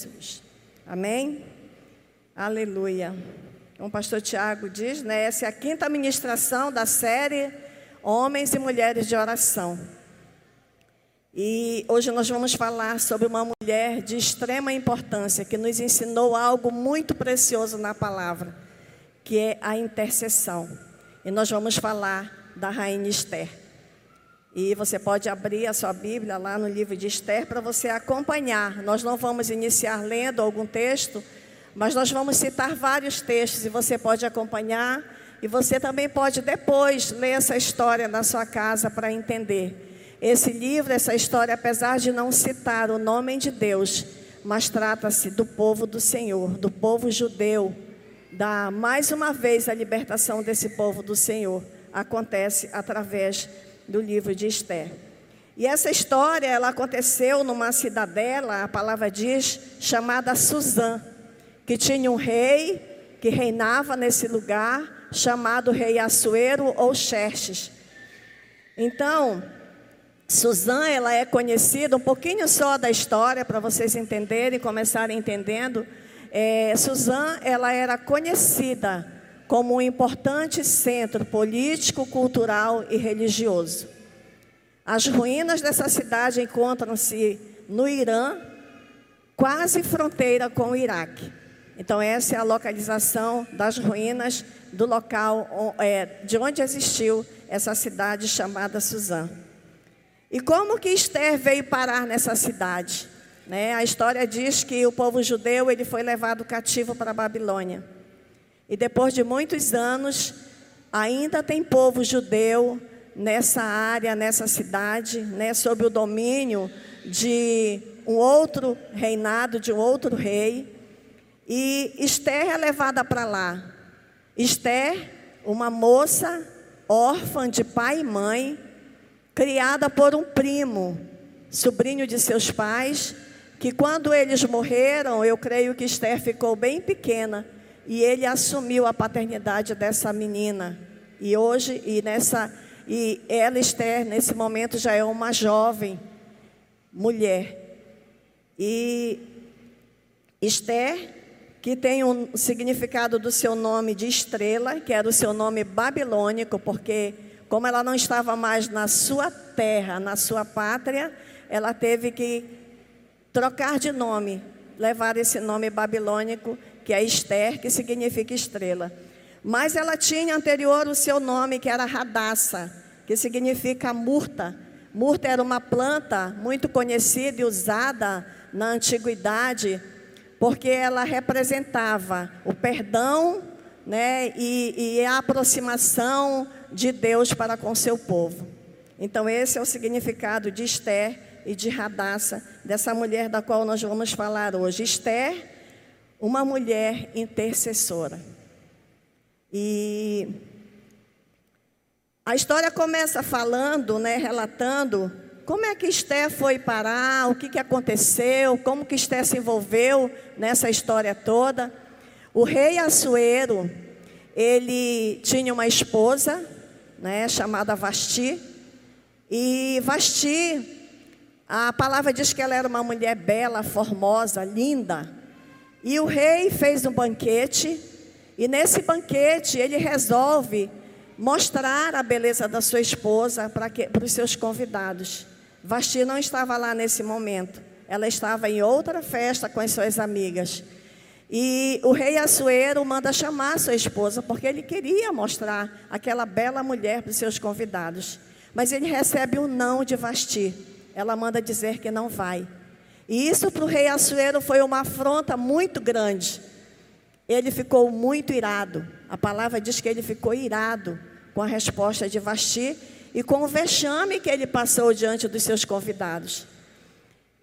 Jesus. Amém? Aleluia. Como o pastor Tiago diz, né, essa é a quinta ministração da série Homens e Mulheres de Oração. E hoje nós vamos falar sobre uma mulher de extrema importância que nos ensinou algo muito precioso na palavra, que é a intercessão. E nós vamos falar da rainha Esther. E você pode abrir a sua Bíblia lá no livro de Esther para você acompanhar. Nós não vamos iniciar lendo algum texto, mas nós vamos citar vários textos e você pode acompanhar. E você também pode depois ler essa história na sua casa para entender. Esse livro, essa história, apesar de não citar o nome de Deus, mas trata-se do povo do Senhor, do povo judeu, da mais uma vez a libertação desse povo do Senhor acontece através do livro de Esther. E essa história, ela aconteceu numa cidadela, a palavra diz, chamada Suzã, que tinha um rei que reinava nesse lugar, chamado rei Assuero ou Xerxes. Então, Suzã, ela é conhecida, um pouquinho só da história, para vocês entenderem, começarem entendendo. É, Suzã, ela era conhecida como um importante centro político, cultural e religioso. As ruínas dessa cidade encontram-se no Irã, quase fronteira com o Iraque. Então, essa é a localização das ruínas do local é, de onde existiu essa cidade chamada Suzã. E como que Esther veio parar nessa cidade? Né? A história diz que o povo judeu ele foi levado cativo para a Babilônia. E depois de muitos anos, ainda tem povo judeu nessa área, nessa cidade, né, sob o domínio de um outro reinado, de um outro rei. E Esther é levada para lá. Esther, uma moça órfã de pai e mãe, criada por um primo, sobrinho de seus pais, que quando eles morreram, eu creio que Esther ficou bem pequena e ele assumiu a paternidade dessa menina. E hoje, e nessa, e ela, Esther, nesse momento já é uma jovem mulher. E Esther, que tem um significado do seu nome de estrela, que era o seu nome babilônico, porque como ela não estava mais na sua terra, na sua pátria, ela teve que trocar de nome, levar esse nome babilônico que é Esther, que significa estrela. Mas ela tinha anterior o seu nome, que era Radassa, que significa murta. Murta era uma planta muito conhecida e usada na antiguidade, porque ela representava o perdão né, e, e a aproximação de Deus para com seu povo. Então, esse é o significado de Esther e de Radassa, dessa mulher da qual nós vamos falar hoje. Esther uma mulher intercessora. E a história começa falando, né, relatando como é que Esté foi parar, o que, que aconteceu, como que Esté se envolveu nessa história toda. O rei Assuero, ele tinha uma esposa, né, chamada Vasti, e Vasti, a palavra diz que ela era uma mulher bela, formosa, linda, e o rei fez um banquete, e nesse banquete ele resolve mostrar a beleza da sua esposa para, os seus convidados. Vasti não estava lá nesse momento, ela estava em outra festa com as suas amigas. E o rei Assuero manda chamar sua esposa, porque ele queria mostrar aquela bela mulher para os seus convidados. Mas ele recebe um não de Vasti. Ela manda dizer que não vai. E isso para o rei Assuero foi uma afronta muito grande. Ele ficou muito irado. A palavra diz que ele ficou irado com a resposta de Vasti e com o vexame que ele passou diante dos seus convidados.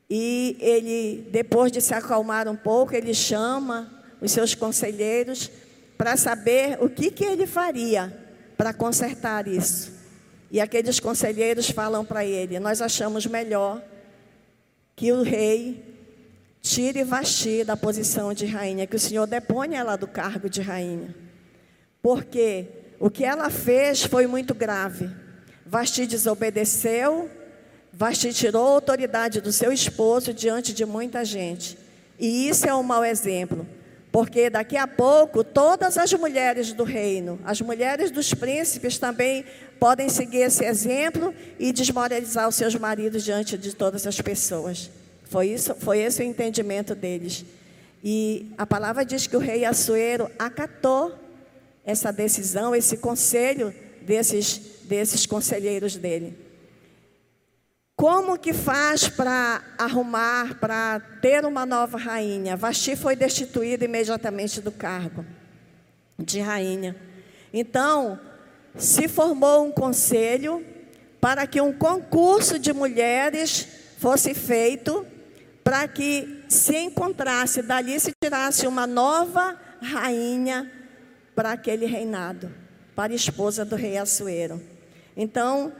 E ele, depois de se acalmar um pouco, ele chama os seus conselheiros para saber o que, que ele faria para consertar isso. E aqueles conselheiros falam para ele: Nós achamos melhor que o rei tire Vasti da posição de rainha, que o Senhor deponha ela do cargo de rainha. Porque o que ela fez foi muito grave. Vasti desobedeceu, Vasti tirou a autoridade do seu esposo diante de muita gente. E isso é um mau exemplo. Porque daqui a pouco todas as mulheres do reino, as mulheres dos príncipes também podem seguir esse exemplo e desmoralizar os seus maridos diante de todas as pessoas. Foi, isso, foi esse o entendimento deles. E a palavra diz que o rei Assuero acatou essa decisão, esse conselho desses, desses conselheiros dele. Como que faz para arrumar, para ter uma nova rainha? Vasti foi destituída imediatamente do cargo de rainha. Então, se formou um conselho para que um concurso de mulheres fosse feito para que se encontrasse, dali se tirasse uma nova rainha para aquele reinado, para esposa do rei Assuero. Então,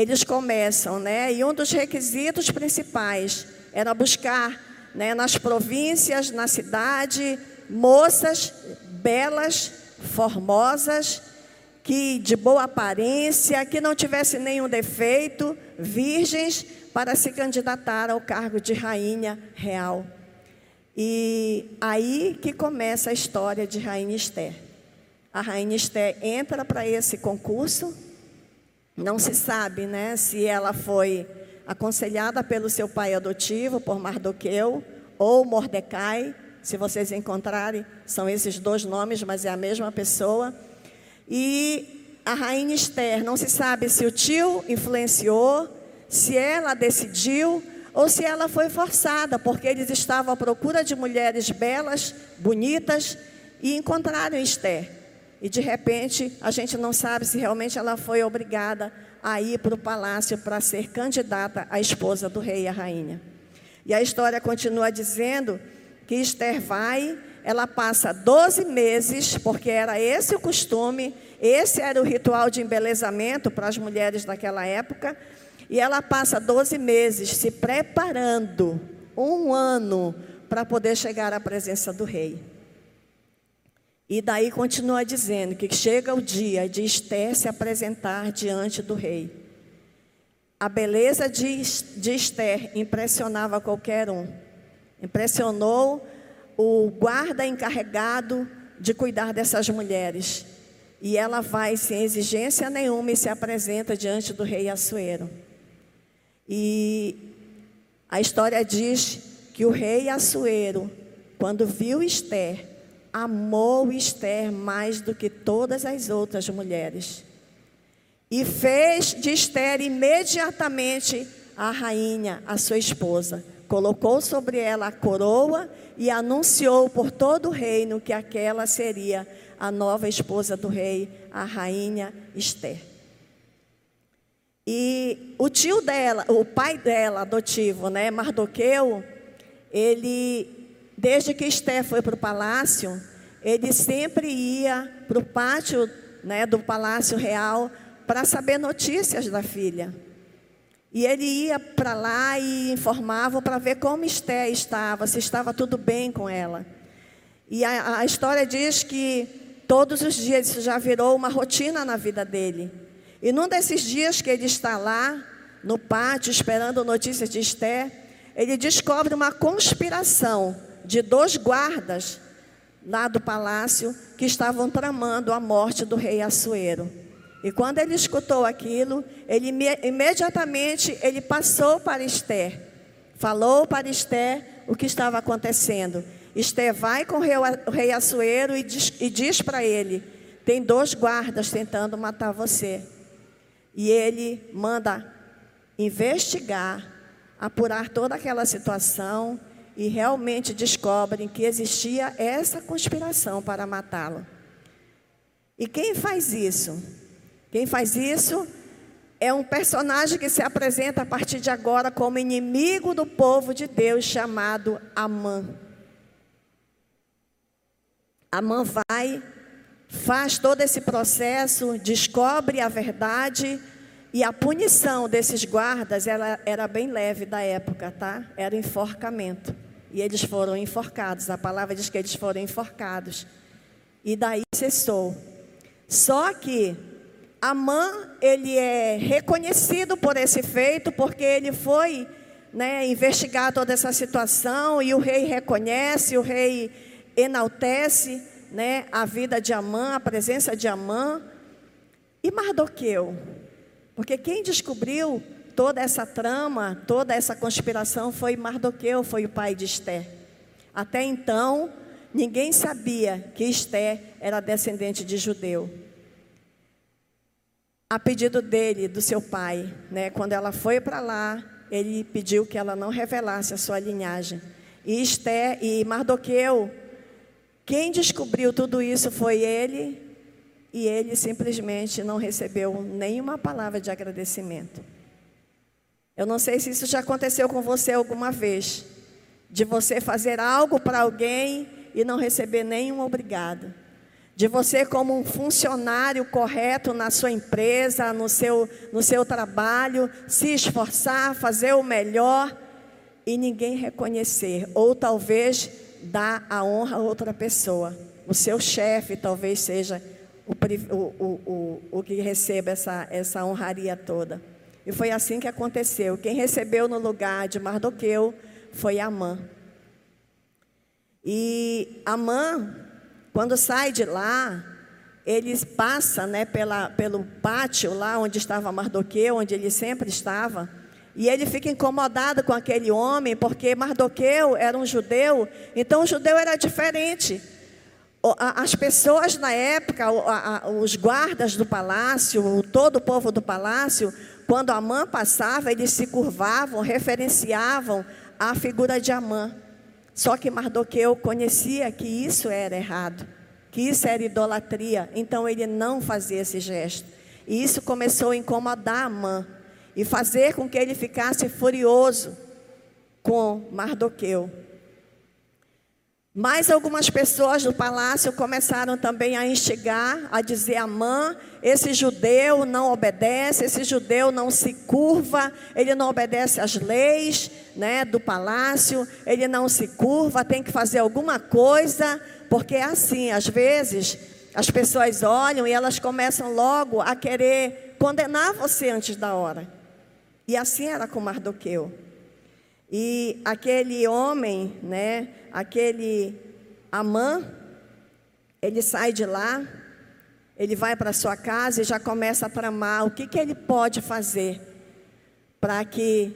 eles começam, né? E um dos requisitos principais era buscar, né, nas províncias, na cidade, moças belas, formosas, que de boa aparência, que não tivesse nenhum defeito, virgens, para se candidatar ao cargo de rainha real. E aí que começa a história de Rainha Esther. A Rainha Esther entra para esse concurso não se sabe né, se ela foi aconselhada pelo seu pai adotivo, por Mardoqueu, ou Mordecai. Se vocês encontrarem, são esses dois nomes, mas é a mesma pessoa. E a rainha Esther, não se sabe se o tio influenciou, se ela decidiu ou se ela foi forçada, porque eles estavam à procura de mulheres belas, bonitas, e encontraram Esther. E de repente, a gente não sabe se realmente ela foi obrigada a ir para o palácio para ser candidata à esposa do rei e a rainha. E a história continua dizendo que Esther vai, ela passa 12 meses, porque era esse o costume, esse era o ritual de embelezamento para as mulheres daquela época, e ela passa 12 meses se preparando, um ano, para poder chegar à presença do rei. E daí continua dizendo que chega o dia de Esther se apresentar diante do rei. A beleza de, de Esther impressionava qualquer um. Impressionou o guarda encarregado de cuidar dessas mulheres. E ela vai sem exigência nenhuma e se apresenta diante do rei Assuero. E a história diz que o rei Assuero, quando viu Esther, amou Esther mais do que todas as outras mulheres. E fez de Esther imediatamente a rainha, a sua esposa. Colocou sobre ela a coroa e anunciou por todo o reino que aquela seria a nova esposa do rei, a rainha Esther. E o tio dela, o pai dela, adotivo, né, Mardoqueu, ele Desde que Esté foi para o palácio, ele sempre ia para o pátio né, do palácio real para saber notícias da filha. E ele ia para lá e informava para ver como Esté estava, se estava tudo bem com ela. E a, a história diz que todos os dias isso já virou uma rotina na vida dele. E num desses dias que ele está lá, no pátio, esperando notícias de Esté, ele descobre uma conspiração de dois guardas lá do palácio que estavam tramando a morte do rei Assuero. E quando ele escutou aquilo, ele imediatamente ele passou para Esther, falou para Esther o que estava acontecendo. Esther vai com o rei Assuero e diz, e diz para ele: tem dois guardas tentando matar você. E ele manda investigar, apurar toda aquela situação e realmente descobrem que existia essa conspiração para matá-lo. E quem faz isso? Quem faz isso é um personagem que se apresenta a partir de agora como inimigo do povo de Deus, chamado Amã. Amã vai, faz todo esse processo, descobre a verdade e a punição desses guardas ela era bem leve da época, tá? Era enforcamento. E eles foram enforcados. A palavra diz que eles foram enforcados. E daí cessou. Só que Amã, ele é reconhecido por esse feito, porque ele foi né, investigar toda essa situação e o rei reconhece, o rei enaltece né, a vida de Amã, a presença de Amã. E Mardoqueu? Porque quem descobriu toda essa trama, toda essa conspiração foi Mardoqueu, foi o pai de Esté. Até então, ninguém sabia que Esté era descendente de judeu. A pedido dele, do seu pai, né, quando ela foi para lá, ele pediu que ela não revelasse a sua linhagem. E Esté e Mardoqueu, quem descobriu tudo isso foi ele, e ele simplesmente não recebeu nenhuma palavra de agradecimento. Eu não sei se isso já aconteceu com você alguma vez, de você fazer algo para alguém e não receber nenhum obrigado. De você, como um funcionário correto na sua empresa, no seu, no seu trabalho, se esforçar, fazer o melhor e ninguém reconhecer, ou talvez dar a honra a outra pessoa. O seu chefe talvez seja o, o, o, o que receba essa, essa honraria toda. E foi assim que aconteceu. Quem recebeu no lugar de Mardoqueu foi Amã. E Amã, quando sai de lá, ele passa né, pela, pelo pátio lá onde estava Mardoqueu, onde ele sempre estava. E ele fica incomodado com aquele homem, porque Mardoqueu era um judeu, então o judeu era diferente. As pessoas na época, os guardas do palácio, todo o povo do palácio, quando Amã passava, eles se curvavam, referenciavam a figura de Amã. Só que Mardoqueu conhecia que isso era errado, que isso era idolatria, então ele não fazia esse gesto. E isso começou a incomodar Amã e fazer com que ele ficasse furioso com Mardoqueu. Mais algumas pessoas do palácio começaram também a instigar, a dizer a Amã, esse judeu não obedece, esse judeu não se curva, ele não obedece às leis né, do palácio, ele não se curva, tem que fazer alguma coisa, porque é assim, às vezes as pessoas olham e elas começam logo a querer condenar você antes da hora. E assim era com Mardoqueu. E aquele homem, né, aquele Amã, ele sai de lá, ele vai para sua casa e já começa a tramar o que, que ele pode fazer para que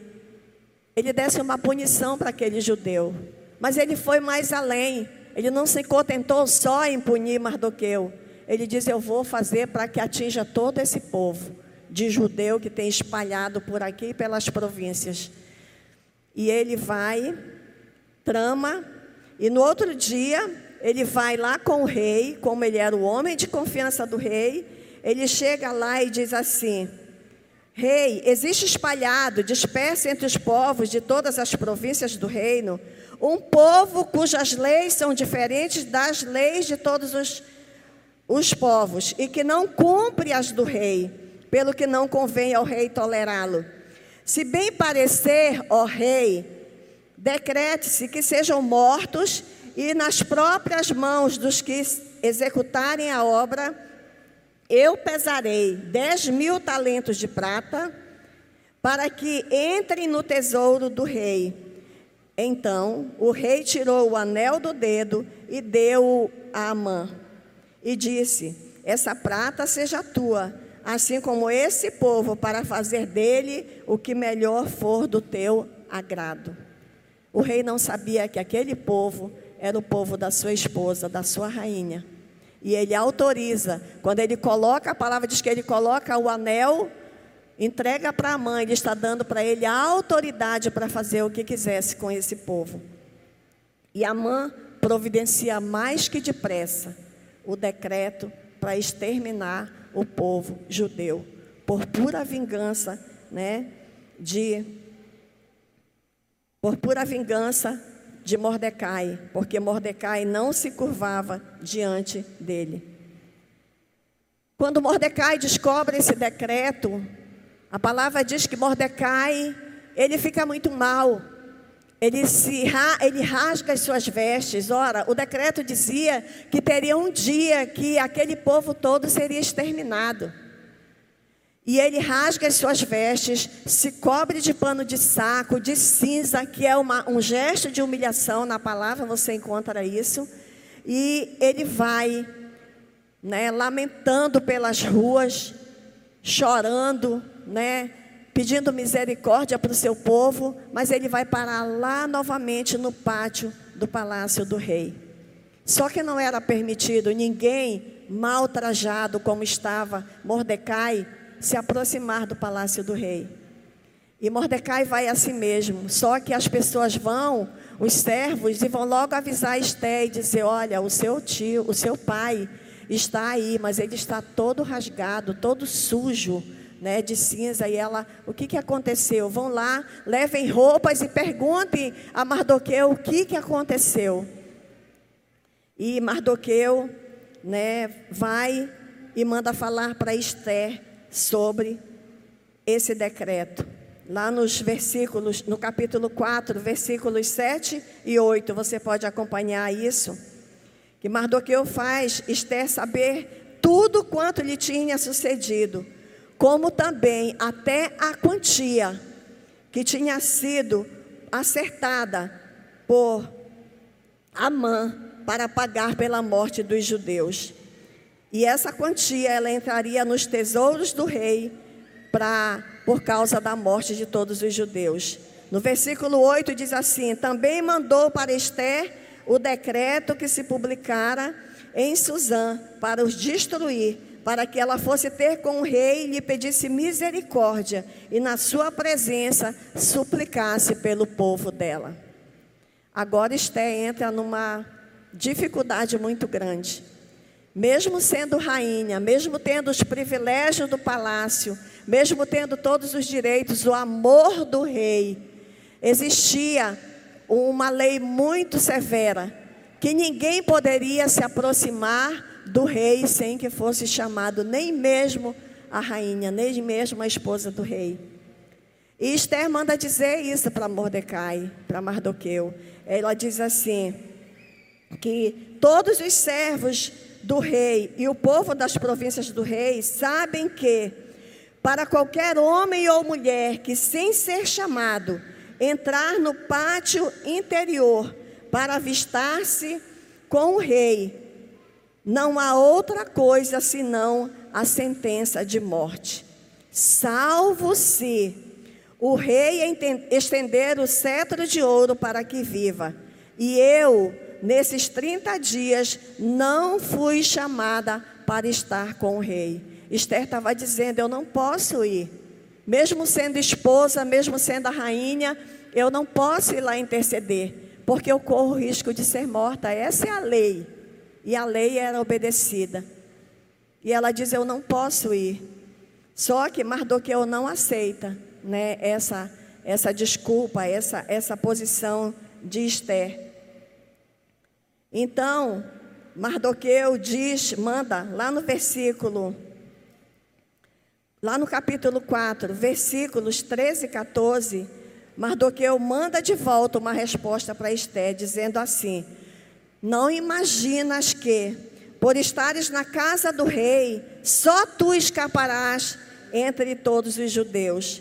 ele desse uma punição para aquele judeu. Mas ele foi mais além, ele não se contentou só em punir Mardoqueu. Ele diz: Eu vou fazer para que atinja todo esse povo de judeu que tem espalhado por aqui pelas províncias. E ele vai, trama, e no outro dia ele vai lá com o rei, como ele era o homem de confiança do rei, ele chega lá e diz assim: Rei, existe espalhado, disperso entre os povos de todas as províncias do reino, um povo cujas leis são diferentes das leis de todos os, os povos e que não cumpre as do rei, pelo que não convém ao rei tolerá-lo. Se bem parecer, ó rei, decrete-se que sejam mortos e nas próprias mãos dos que executarem a obra, eu pesarei dez mil talentos de prata para que entrem no tesouro do rei. Então o rei tirou o anel do dedo e deu a Amã e disse: Essa prata seja tua assim como esse povo, para fazer dele o que melhor for do teu agrado. O rei não sabia que aquele povo era o povo da sua esposa, da sua rainha. E ele autoriza, quando ele coloca, a palavra diz que ele coloca o anel, entrega para a mãe, ele está dando para ele a autoridade para fazer o que quisesse com esse povo. E a mãe providencia mais que depressa o decreto para exterminar o povo judeu, por pura vingança, né, de por pura vingança de Mordecai, porque Mordecai não se curvava diante dele. Quando Mordecai descobre esse decreto, a palavra diz que Mordecai, ele fica muito mal. Ele, se, ele rasga as suas vestes. Ora, o decreto dizia que teria um dia que aquele povo todo seria exterminado. E ele rasga as suas vestes, se cobre de pano de saco, de cinza, que é uma, um gesto de humilhação na palavra, você encontra isso. E ele vai, né, lamentando pelas ruas, chorando, né, pedindo misericórdia para o seu povo, mas ele vai parar lá novamente no pátio do palácio do rei. Só que não era permitido ninguém mal trajado como estava Mordecai se aproximar do palácio do rei. E Mordecai vai a si mesmo. Só que as pessoas vão, os servos, e vão logo avisar Esté e dizer: Olha, o seu tio, o seu pai está aí, mas ele está todo rasgado, todo sujo. Né, de cinza, e ela, o que, que aconteceu? Vão lá, levem roupas e perguntem a Mardoqueu o que, que aconteceu. E Mardoqueu né, vai e manda falar para Esther sobre esse decreto. Lá nos versículos, no capítulo 4, versículos 7 e 8, você pode acompanhar isso. Que Mardoqueu faz Esther saber tudo quanto lhe tinha sucedido, como também até a quantia que tinha sido acertada por Amã para pagar pela morte dos judeus. E essa quantia ela entraria nos tesouros do rei para por causa da morte de todos os judeus. No versículo 8 diz assim: Também mandou para Esther o decreto que se publicara em Suzã para os destruir, para que ela fosse ter com o rei e lhe pedisse misericórdia e na sua presença suplicasse pelo povo dela. Agora Esther entra numa dificuldade muito grande mesmo sendo rainha, mesmo tendo os privilégios do palácio, mesmo tendo todos os direitos, o amor do rei, existia uma lei muito severa, que ninguém poderia se aproximar do rei sem que fosse chamado, nem mesmo a rainha, nem mesmo a esposa do rei. E Esther manda dizer isso para Mordecai, para Mardoqueu. Ela diz assim: que todos os servos do rei e o povo das províncias do rei sabem que, para qualquer homem ou mulher que, sem ser chamado, entrar no pátio interior para avistar-se com o rei, não há outra coisa senão a sentença de morte. Salvo se o rei estender o cetro de ouro para que viva, e eu nesses 30 dias, não fui chamada para estar com o rei. Esther estava dizendo: Eu não posso ir. Mesmo sendo esposa, mesmo sendo a rainha, eu não posso ir lá interceder, porque eu corro o risco de ser morta. Essa é a lei. E a lei era obedecida. E ela diz: Eu não posso ir. Só que Mardoqueu não aceita né, essa, essa desculpa, essa, essa posição de Esther. Então, Mardoqueu diz, manda lá no versículo, lá no capítulo 4, versículos 13 e 14, Mardoqueu manda de volta uma resposta para Esté, dizendo assim: Não imaginas que, por estares na casa do rei, só tu escaparás entre todos os judeus.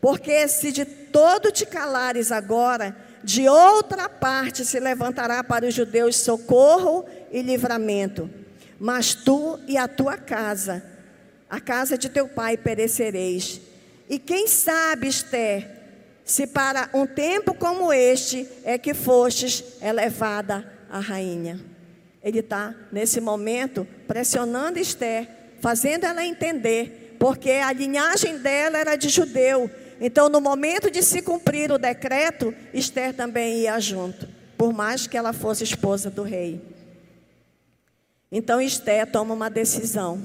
Porque se de todo te calares agora, de outra parte se levantará para os judeus socorro e livramento. Mas tu e a tua casa, a casa de teu pai, perecereis. E quem sabe, Esther, se para um tempo como este é que fostes elevada a rainha. Ele está, nesse momento, pressionando Esther, fazendo ela entender, porque a linhagem dela era de judeu então, no momento de se cumprir o decreto, Esther também ia junto, por mais que ela fosse esposa do rei. Então, Esther toma uma decisão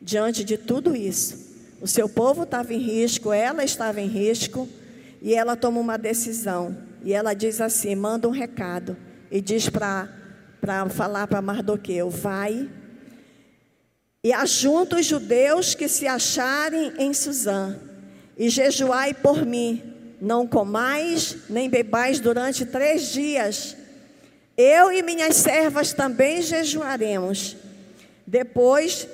diante de tudo isso. O seu povo estava em risco, ela estava em risco, e ela toma uma decisão. E ela diz assim: manda um recado, e diz para falar para Mardoqueu: vai e ajunta os judeus que se acharem em Suzã e jejuai por mim. Não comais nem bebais durante três dias. Eu e minhas servas também jejuaremos. Depois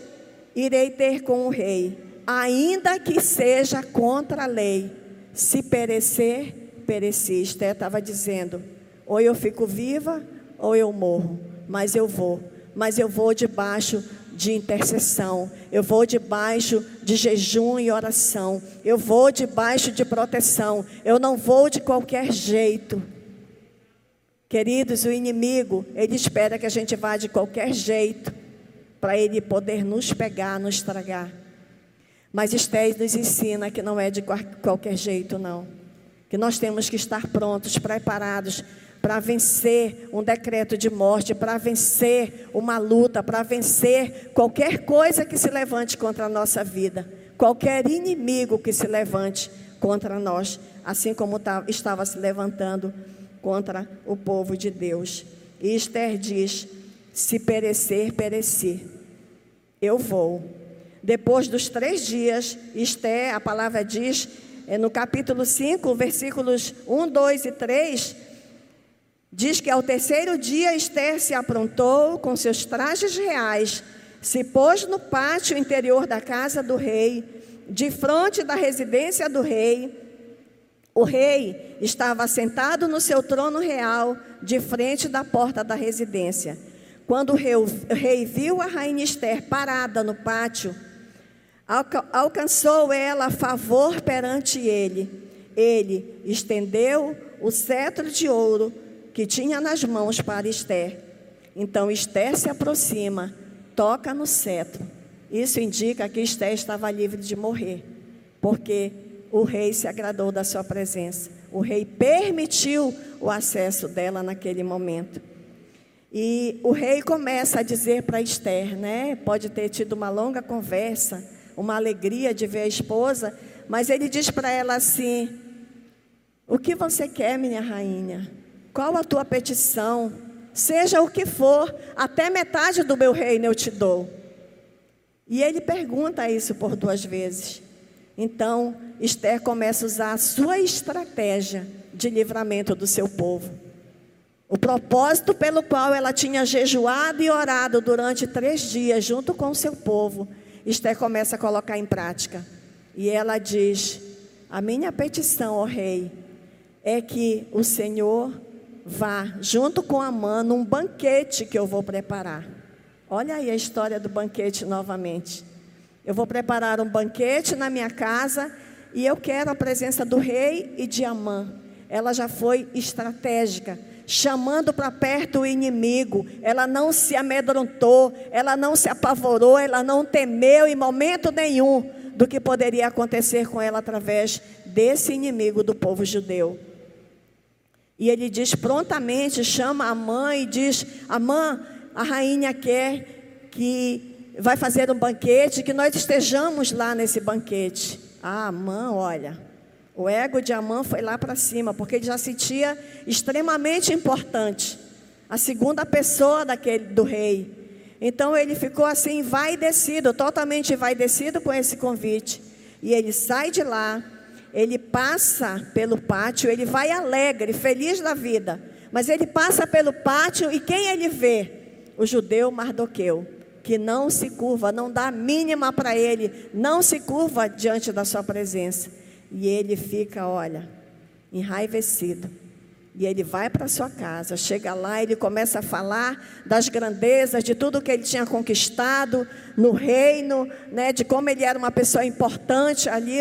irei ter com o rei. ainda que seja contra a lei, se perecer, pereci. Esther estava dizendo: ou eu fico viva, ou eu morro, mas eu vou, mas eu vou debaixo de intercessão, eu vou debaixo de jejum e oração, eu vou debaixo de proteção, eu não vou de qualquer jeito. Queridos, o inimigo, ele espera que a gente vá de qualquer jeito para ele poder nos pegar, nos estragar. Mas Estés nos ensina que não é de qualquer jeito, não. Que nós temos que estar prontos, preparados para vencer um decreto de morte, para vencer uma luta, para vencer qualquer coisa que se levante contra a nossa vida, qualquer inimigo que se levante contra nós, assim como estava se levantando contra o povo de Deus. E Esther diz: se perecer, pereci, eu vou. Depois dos três dias, Esther, a palavra diz, é no capítulo 5, versículos 1, 2 e 3, Diz que ao terceiro dia Esther se aprontou com seus trajes reais, se pôs no pátio interior da casa do rei, de frente da residência do rei. O rei estava sentado no seu trono real, de frente da porta da residência. Quando o rei, o rei viu a rainha Esther parada no pátio, alcançou ela favor perante ele. Ele estendeu o cetro de ouro que tinha nas mãos para Esther. Então Esther se aproxima, toca no cetro. Isso indica que Esther estava livre de morrer, porque o rei se agradou da sua presença. O rei permitiu o acesso dela naquele momento. E o rei começa a dizer para Esther, né? Pode ter tido uma longa conversa, uma alegria de ver a esposa, mas ele diz para ela assim: O que você quer, minha rainha? Qual a tua petição? Seja o que for, até metade do meu reino eu te dou. E ele pergunta isso por duas vezes. Então, Esther começa a usar a sua estratégia de livramento do seu povo. O propósito pelo qual ela tinha jejuado e orado durante três dias junto com o seu povo, Esther começa a colocar em prática. E ela diz: A minha petição, ó rei, é que o Senhor vá junto com a mãe num banquete que eu vou preparar. Olha aí a história do banquete novamente. Eu vou preparar um banquete na minha casa e eu quero a presença do rei e de Amã. Ela já foi estratégica, chamando para perto o inimigo. Ela não se amedrontou, ela não se apavorou, ela não temeu em momento nenhum do que poderia acontecer com ela através desse inimigo do povo judeu. E ele diz prontamente, chama a mãe e diz: Amã, a rainha quer que vai fazer um banquete, que nós estejamos lá nesse banquete. Ah, Amã, olha, o ego de Amã foi lá para cima, porque ele já se sentia extremamente importante, a segunda pessoa daquele do rei. Então ele ficou assim, vai descido, totalmente vai descido com esse convite. E ele sai de lá, ele passa pelo pátio, ele vai alegre, feliz da vida. Mas ele passa pelo pátio e quem ele vê? O judeu Mardoqueu, que não se curva, não dá mínima para ele, não se curva diante da sua presença. E ele fica, olha, enraivecido. E ele vai para sua casa, chega lá, ele começa a falar das grandezas, de tudo que ele tinha conquistado no reino, né, de como ele era uma pessoa importante ali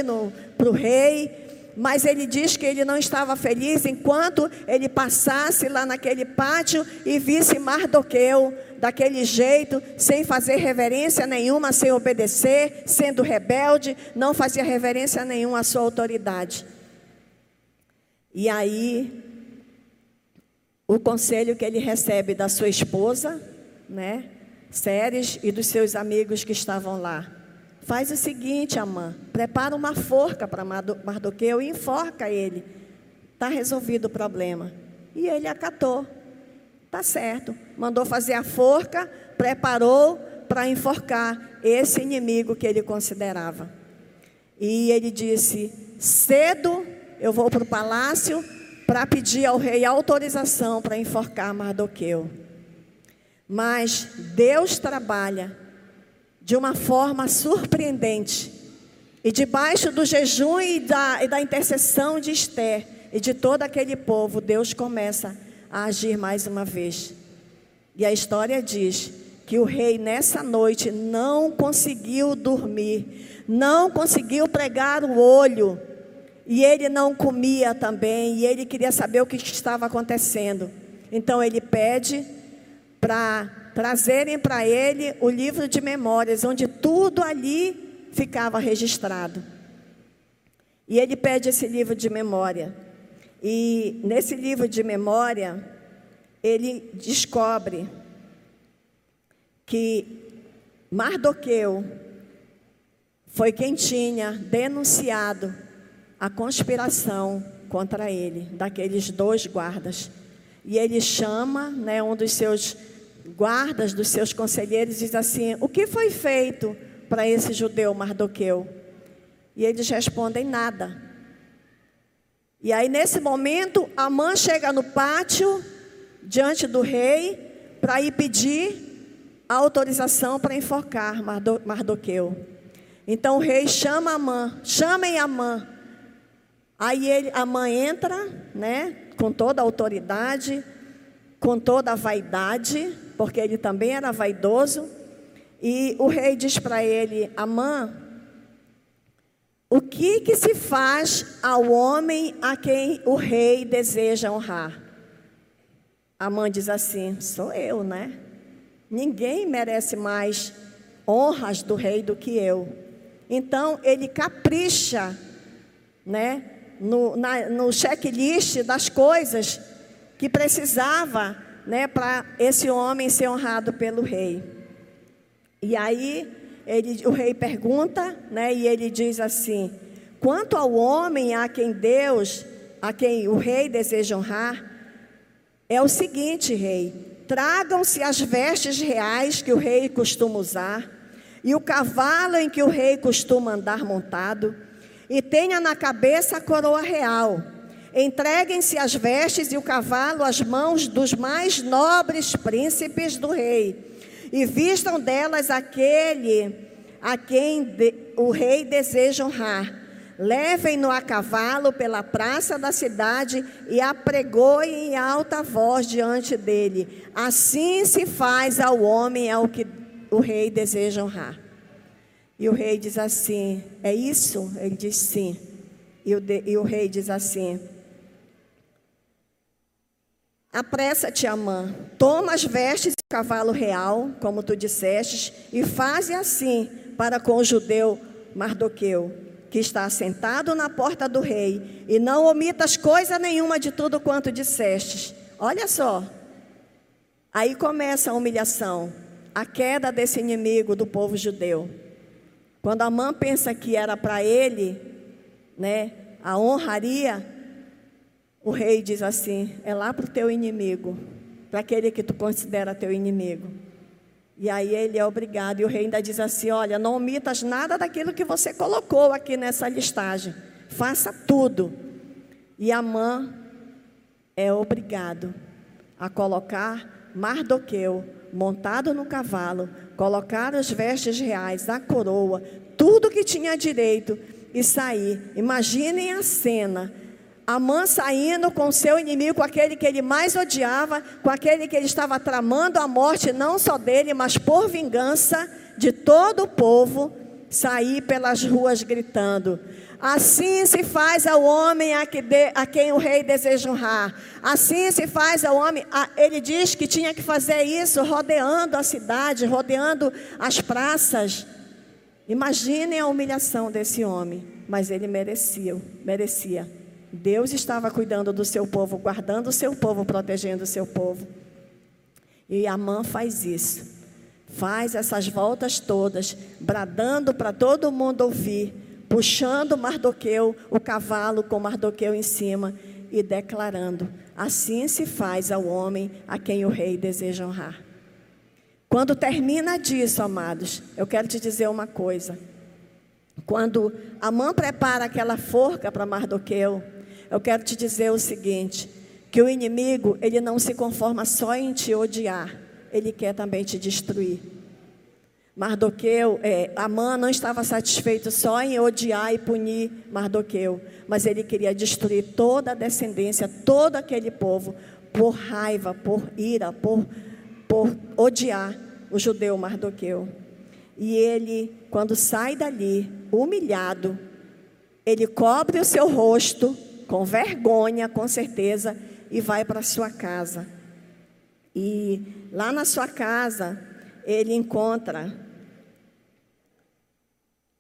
para o rei. Mas ele diz que ele não estava feliz enquanto ele passasse lá naquele pátio e visse Mardoqueu daquele jeito, sem fazer reverência nenhuma, sem obedecer, sendo rebelde, não fazia reverência nenhuma à sua autoridade. E aí o conselho que ele recebe da sua esposa, né, Séries e dos seus amigos que estavam lá. Faz o seguinte, Amã, prepara uma forca para Mardoqueu e enforca ele. Está resolvido o problema. E ele acatou. Tá certo. Mandou fazer a forca, preparou para enforcar esse inimigo que ele considerava. E ele disse: cedo eu vou para o palácio para pedir ao rei autorização para enforcar Mardoqueu. Mas Deus trabalha de uma forma surpreendente E debaixo do jejum e da, e da intercessão de Esther e de todo aquele povo, Deus começa a agir mais uma vez. E a história diz que o rei nessa noite não conseguiu dormir, não conseguiu pregar o olho, e ele não comia também, e ele queria saber o que estava acontecendo. Então ele pede para trazerem para ele o livro de memórias, onde tudo ali ficava registrado. E ele pede esse livro de memória. E nesse livro de memória, ele descobre que Mardoqueu foi quem tinha denunciado a conspiração contra ele, daqueles dois guardas. E ele chama né, um dos seus guardas, dos seus conselheiros, e diz assim: O que foi feito para esse judeu Mardoqueu? E eles respondem: Nada. E aí, nesse momento, Amã chega no pátio, diante do rei, para ir pedir a autorização para enforcar Mardoqueu. Então o rei chama Amã, chamem Amã. Aí ele, a mãe entra, né, com toda a autoridade, com toda a vaidade, porque ele também era vaidoso, e o rei diz para ele: Amã, o que que se faz ao homem a quem o rei deseja honrar? Amã diz assim: Sou eu, né? Ninguém merece mais honras do rei do que eu. Então ele capricha, né? No, na, no checklist das coisas que precisava né, para esse homem ser honrado pelo rei. E aí ele, o rei pergunta, né, e ele diz assim: quanto ao homem a quem Deus, a quem o rei deseja honrar, é o seguinte, rei: tragam-se as vestes reais que o rei costuma usar, e o cavalo em que o rei costuma andar montado, e tenha na cabeça a coroa real. Entreguem-se as vestes e o cavalo às mãos dos mais nobres príncipes do rei, e vistam delas aquele a quem de, o rei deseja honrar. Levem-no a cavalo pela praça da cidade e apregoem em alta voz diante dele. Assim se faz ao homem ao que o rei deseja honrar. E o rei diz assim: É isso? Ele diz sim. E o, de, e o rei diz assim: Apressa-te, Amã, toma as vestes do cavalo real, como tu dissestes, e faze assim para com o judeu Mardoqueu, que está sentado na porta do rei, e não omitas coisa nenhuma de tudo quanto dissestes. Olha só. Aí começa a humilhação, a queda desse inimigo do povo judeu. Quando a mãe pensa que era para ele, né, a honraria, o rei diz assim: é lá para o teu inimigo, para aquele que tu considera teu inimigo. E aí ele é obrigado, e o rei ainda diz assim: olha, não omitas nada daquilo que você colocou aqui nessa listagem, faça tudo. E a mãe é obrigado a colocar Mardoqueu montado no cavalo, colocar as vestes reais, a coroa, tudo que tinha direito e sair. Imaginem a cena. Amã saindo com seu inimigo, com aquele que ele mais odiava, com aquele que ele estava tramando a morte, não só dele, mas por vingança de todo o povo, sair pelas ruas gritando: Assim se faz ao homem a, que de, a quem o rei deseja honrar. Assim se faz ao homem. A, ele diz que tinha que fazer isso rodeando a cidade, rodeando as praças. Imaginem a humilhação desse homem, mas ele merecia, merecia. Deus estava cuidando do seu povo, guardando o seu povo, protegendo o seu povo. E Amã faz isso. Faz essas voltas todas, bradando para todo mundo ouvir puxando Mardoqueu, o cavalo com Mardoqueu em cima e declarando: Assim se faz ao homem a quem o rei deseja honrar. Quando termina disso, amados, eu quero te dizer uma coisa. Quando a mãe prepara aquela forca para Mardoqueu, eu quero te dizer o seguinte: que o inimigo, ele não se conforma só em te odiar, ele quer também te destruir. Mardoqueu, é, Amã não estava satisfeito só em odiar e punir Mardoqueu, mas ele queria destruir toda a descendência, todo aquele povo, por raiva, por ira, por, por odiar o judeu Mardoqueu. E ele, quando sai dali, humilhado, ele cobre o seu rosto, com vergonha, com certeza, e vai para sua casa. E lá na sua casa, ele encontra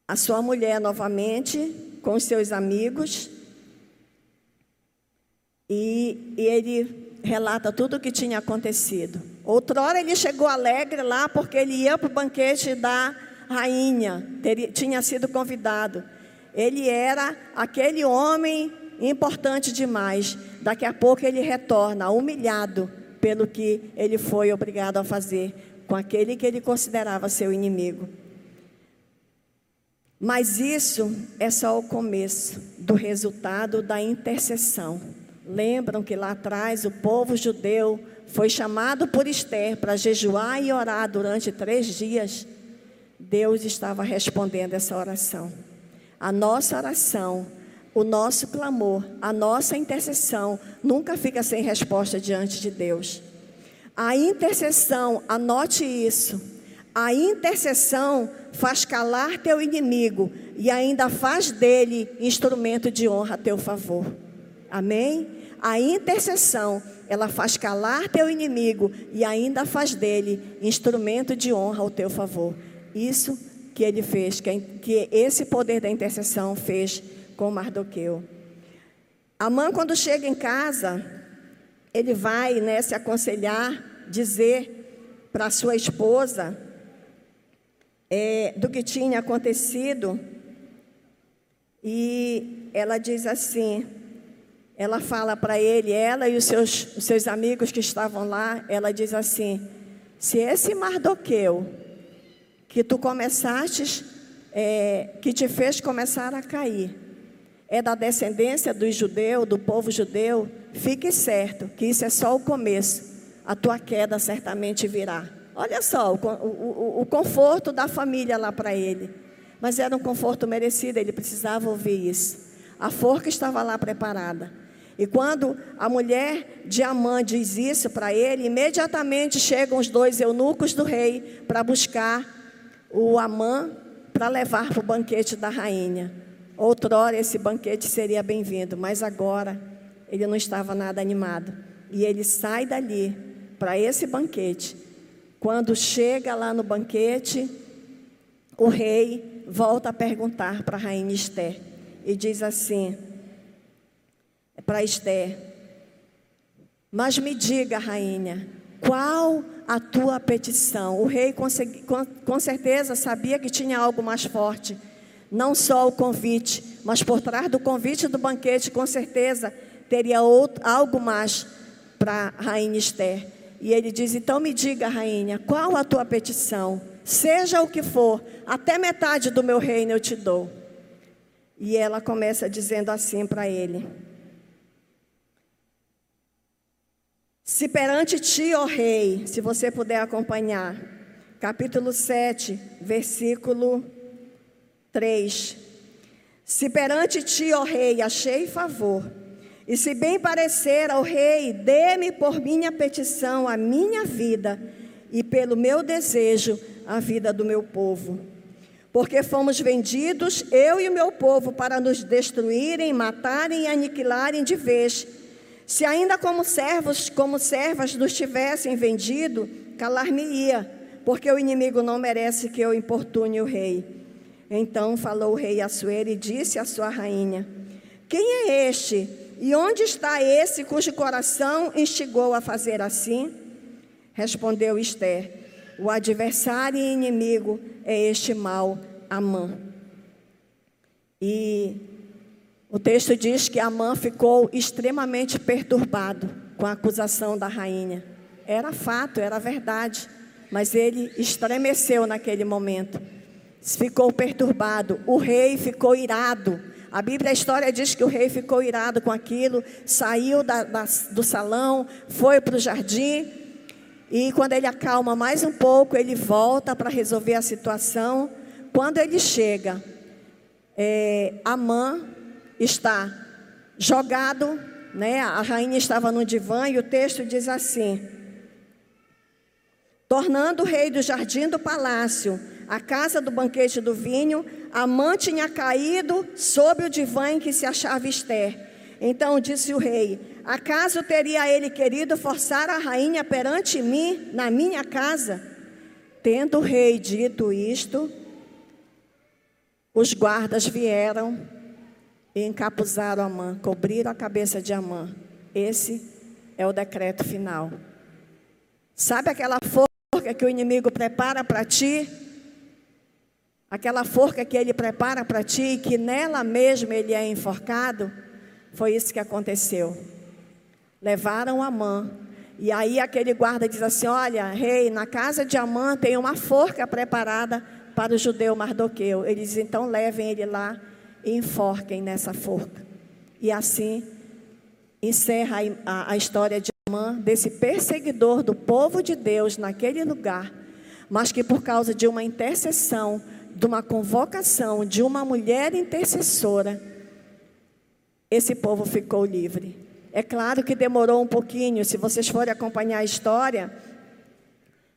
a sua mulher novamente com os seus amigos e, e ele relata tudo o que tinha acontecido. Outrora ele chegou alegre lá porque ele ia para o banquete da rainha, teria, tinha sido convidado. Ele era aquele homem importante demais. Daqui a pouco ele retorna humilhado pelo que ele foi obrigado a fazer com aquele que ele considerava seu inimigo. Mas isso é só o começo do resultado da intercessão. Lembram que lá atrás o povo judeu foi chamado por Esther para jejuar e orar durante três dias? Deus estava respondendo essa oração. A nossa oração, o nosso clamor, a nossa intercessão nunca fica sem resposta diante de Deus. A intercessão, anote isso. A intercessão faz calar teu inimigo e ainda faz dele instrumento de honra a teu favor. Amém? A intercessão, ela faz calar teu inimigo e ainda faz dele instrumento de honra ao teu favor. Isso que ele fez, que, esse poder da intercessão fez com Mardoqueu. Amã, quando chega em casa, ele vai né, se aconselhar, dizer para sua esposa é, do que tinha acontecido. E ela diz assim: ela fala para ele, ela e os seus, os seus amigos que estavam lá, ela diz assim: se esse Mardoqueu que tu começaste, é, que te fez começar a cair, é da descendência dos judeus, do povo judeu, fique certo que isso é só o começo, a tua queda certamente virá. Olha só o, o, o conforto da família lá para ele. Mas era um conforto merecido, ele precisava ouvir isso. A forca estava lá preparada. E quando a mulher de Amã diz isso para ele, imediatamente chegam os dois eunucos do rei para buscar o Amã para levar para o banquete da rainha. Outrora esse banquete seria bem-vindo, mas agora ele não estava nada animado. E ele sai dali para esse banquete quando chega lá no banquete, o rei volta a perguntar para a rainha Esther e diz assim para Esther: Mas me diga, rainha, qual a tua petição? O rei com, com certeza sabia que tinha algo mais forte, não só o convite, mas por trás do convite do banquete, com certeza teria outro, algo mais para a rainha Esther. E ele diz: Então me diga, rainha, qual a tua petição? Seja o que for, até metade do meu reino eu te dou. E ela começa dizendo assim para ele: Se perante ti, ó rei, se você puder acompanhar, capítulo 7, versículo 3. Se perante ti, ó rei, achei favor e se bem parecer ao rei, dê-me por minha petição a minha vida e pelo meu desejo a vida do meu povo. Porque fomos vendidos, eu e o meu povo, para nos destruírem, matarem e aniquilarem de vez. Se ainda como servos, como servas nos tivessem vendido, calar-me-ia, porque o inimigo não merece que eu importune o rei. Então falou o rei Assuero e disse à sua rainha: Quem é este? E onde está esse cujo coração instigou a fazer assim? Respondeu Esther: O adversário e inimigo é este mal, Amã. E o texto diz que Amã ficou extremamente perturbado com a acusação da rainha. Era fato, era verdade, mas ele estremeceu naquele momento. Ficou perturbado. O rei ficou irado a Bíblia, a história diz que o rei ficou irado com aquilo, saiu da, da, do salão, foi para o jardim E quando ele acalma mais um pouco, ele volta para resolver a situação. Quando ele chega, é, Amã está jogado, né? A rainha estava no divã e o texto diz assim: tornando o rei do jardim do palácio, a casa do banquete do vinho, Amã tinha caído sobre o divã em que se achava Esther. Então disse o rei: Acaso teria ele querido forçar a rainha perante mim, na minha casa? Tendo o rei dito isto, os guardas vieram e encapuzaram Amã, cobriram a cabeça de Amã. Esse é o decreto final. Sabe aquela forca que o inimigo prepara para ti, aquela forca que ele prepara para ti, que nela mesmo ele é enforcado, foi isso que aconteceu. Levaram Amã, e aí aquele guarda diz assim: Olha, rei, na casa de Amã tem uma forca preparada para o judeu Mardoqueu. Ele diz: Então levem ele lá e enforquem nessa forca. E assim encerra a, a, história de desse perseguidor do povo de Deus naquele lugar, mas que por causa de uma intercessão, de uma convocação de uma mulher intercessora, esse povo ficou livre. É claro que demorou um pouquinho, se vocês forem acompanhar a história,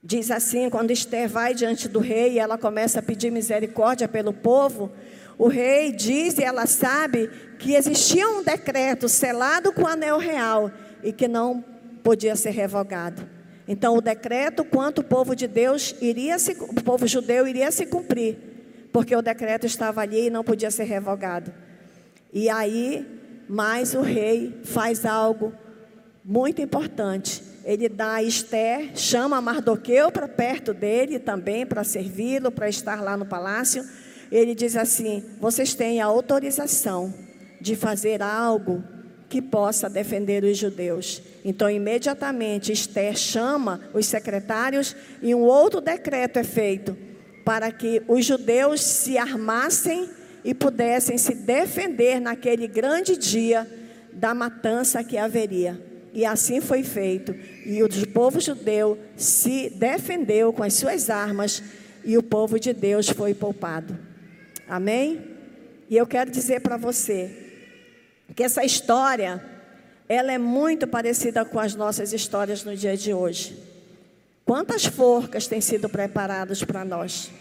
diz assim: quando Esther vai diante do rei e ela começa a pedir misericórdia pelo povo, o rei diz e ela sabe que existia um decreto selado com o anel real e que não podia ser revogado. Então o decreto quanto o povo de Deus iria se, o povo judeu iria se cumprir, porque o decreto estava ali e não podia ser revogado. E aí, mais o rei faz algo muito importante. Ele dá a Esther, chama Mardoqueu para perto dele também para servi-lo, para estar lá no palácio. Ele diz assim: "Vocês têm a autorização de fazer algo que possa defender os judeus. Então, imediatamente, Esther chama os secretários e um outro decreto é feito para que os judeus se armassem e pudessem se defender naquele grande dia da matança que haveria. E assim foi feito. E o povo judeu se defendeu com as suas armas e o povo de Deus foi poupado. Amém? E eu quero dizer para você, que essa história, ela é muito parecida com as nossas histórias no dia de hoje. Quantas forcas têm sido preparadas para nós?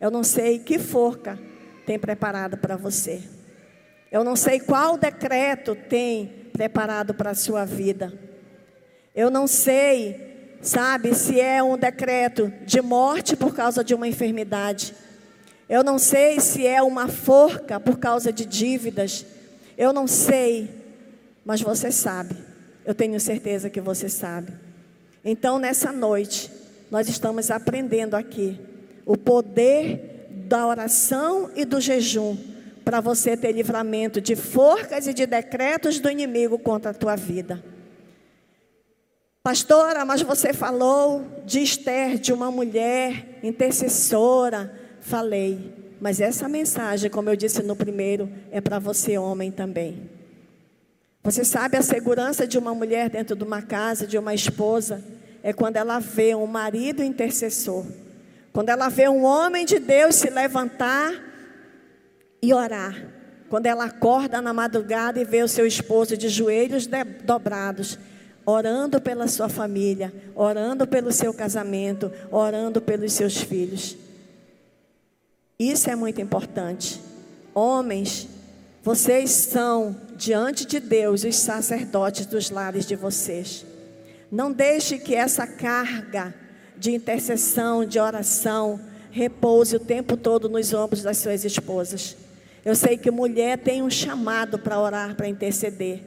Eu não sei que forca tem preparado para você. Eu não sei qual decreto tem preparado para a sua vida. Eu não sei, sabe, se é um decreto de morte por causa de uma enfermidade. Eu não sei se é uma forca por causa de dívidas. Eu não sei, mas você sabe. Eu tenho certeza que você sabe. Então, nessa noite, nós estamos aprendendo aqui o poder da oração e do jejum para você ter livramento de forcas e de decretos do inimigo contra a tua vida. Pastora, mas você falou de Esther, de uma mulher intercessora. Falei. Mas essa mensagem, como eu disse no primeiro, é para você, homem, também. Você sabe a segurança de uma mulher dentro de uma casa, de uma esposa, é quando ela vê um marido intercessor. Quando ela vê um homem de Deus se levantar e orar. Quando ela acorda na madrugada e vê o seu esposo de joelhos dobrados, orando pela sua família, orando pelo seu casamento, orando pelos seus filhos. Isso é muito importante. Homens, vocês são, diante de Deus, os sacerdotes dos lares de vocês. Não deixe que essa carga de intercessão, de oração, repouse o tempo todo nos ombros das suas esposas. Eu sei que mulher tem um chamado para orar, para interceder.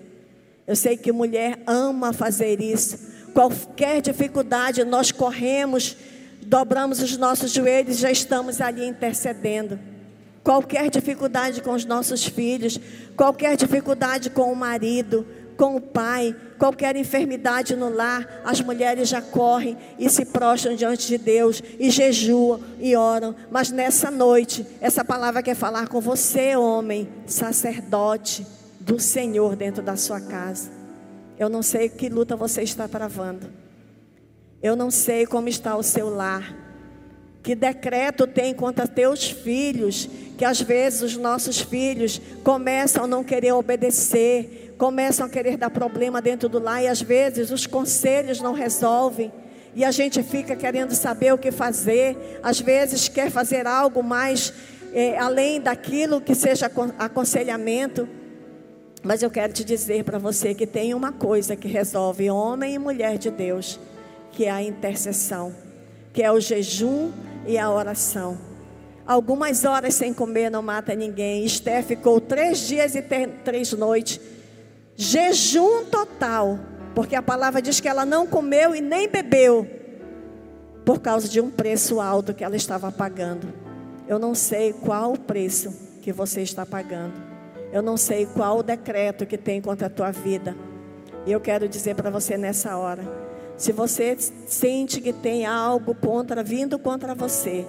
Eu sei que mulher ama fazer isso. Qualquer dificuldade, nós corremos dobramos os nossos joelhos, já estamos ali intercedendo. Qualquer dificuldade com os nossos filhos, qualquer dificuldade com o marido, com o pai, qualquer enfermidade no lar, as mulheres já correm e se prostram diante de Deus e jejuam e oram. Mas nessa noite, essa palavra quer falar com você, homem, sacerdote do Senhor dentro da sua casa. Eu não sei que luta você está travando. Eu não sei como está o seu lar. Que decreto tem contra teus filhos, que às vezes os nossos filhos começam a não querer obedecer, começam a querer dar problema dentro do lar e às vezes os conselhos não resolvem. E a gente fica querendo saber o que fazer, às vezes quer fazer algo mais é, além daquilo que seja aconselhamento. Mas eu quero te dizer para você que tem uma coisa que resolve homem e mulher de Deus, que é a intercessão, que é o jejum e a oração. Algumas horas sem comer não mata ninguém. Esther ficou três dias e três noites, jejum total, porque a palavra diz que ela não comeu e nem bebeu, por causa de um preço alto que ela estava pagando. Eu não sei qual o preço que você está pagando. Eu não sei qual o decreto que tem contra a tua vida. E eu quero dizer para você nessa hora: se você sente que tem algo contra vindo contra você,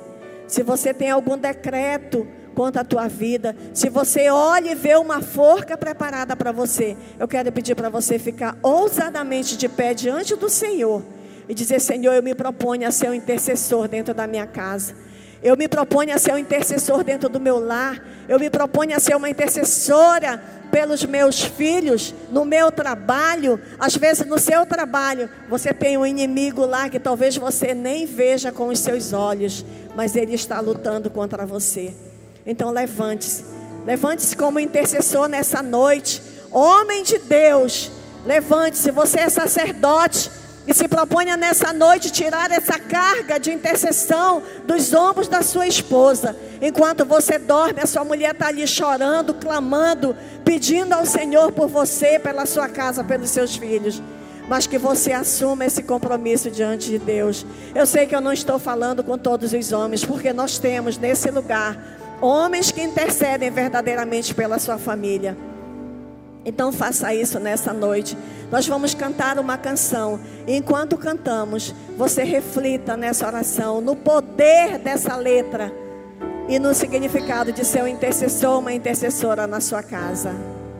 se você tem algum decreto contra a tua vida, se você olha e vê uma forca preparada para você, eu quero pedir para você ficar ousadamente de pé diante do Senhor e dizer: Senhor, eu me proponho a ser um intercessor dentro da minha casa. Eu me proponho a ser um intercessor dentro do meu lar. Eu me proponho a ser uma intercessora pelos meus filhos, no meu trabalho. Às vezes, no seu trabalho, você tem um inimigo lá que talvez você nem veja com os seus olhos, mas ele está lutando contra você. Então, levante-se. Levante-se como intercessor nessa noite. Homem de Deus, levante-se. Você é sacerdote e se proponha nessa noite tirar essa carga de intercessão dos ombros da sua esposa. Enquanto você dorme, a sua mulher está ali chorando, clamando, pedindo ao Senhor por você, pela sua casa, pelos seus filhos. Mas que você assuma esse compromisso diante de Deus. Eu sei que eu não estou falando com todos os homens, porque nós temos nesse lugar homens que intercedem verdadeiramente pela sua família. Então faça isso nessa noite. Nós vamos cantar uma canção. E enquanto cantamos, você reflita nessa oração, no poder dessa letra e no significado de ser um intercessor, uma intercessora na sua casa.